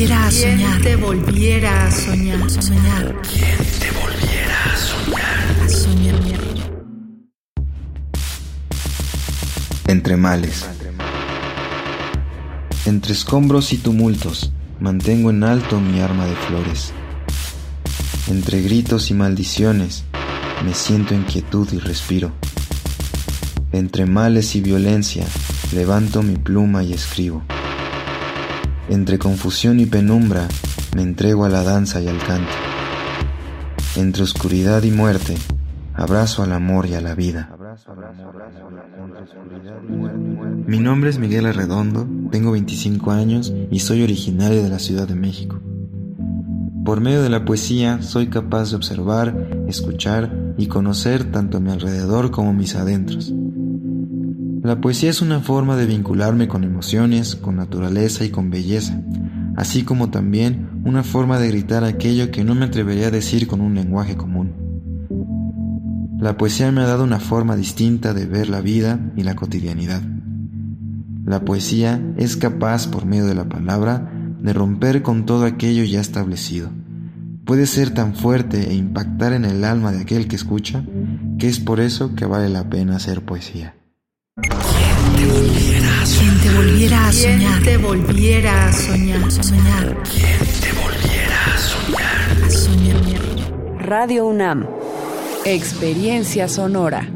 volviera a soñar? te volviera a soñar? Soñar. ¿Quién te volviera a soñar? A soñar. Entre males. Entre escombros y tumultos, mantengo en alto mi arma de flores. Entre gritos y maldiciones, me siento en quietud y respiro. Entre males y violencia, levanto mi pluma y escribo. Entre confusión y penumbra, me entrego a la danza y al canto. Entre oscuridad y muerte, abrazo al amor y a la vida. Mi nombre es Miguel Arredondo, tengo 25 años y soy originario de la Ciudad de México. Por medio de la poesía soy capaz de observar, escuchar y conocer tanto mi alrededor como mis adentros. La poesía es una forma de vincularme con emociones, con naturaleza y con belleza, así como también una forma de gritar aquello que no me atrevería a decir con un lenguaje común. La poesía me ha dado una forma distinta de ver la vida y la cotidianidad. La poesía es capaz, por medio de la palabra, de romper con todo aquello ya establecido. Puede ser tan fuerte e impactar en el alma de aquel que escucha, que es por eso que vale la pena hacer poesía. ¿Quién te volviera a soñar? Quien te volviera a soñar. te volviera a soñar? Soñar. ¿Quién te volviera a soñar? A soñar. Radio UNAM. Experiencia sonora.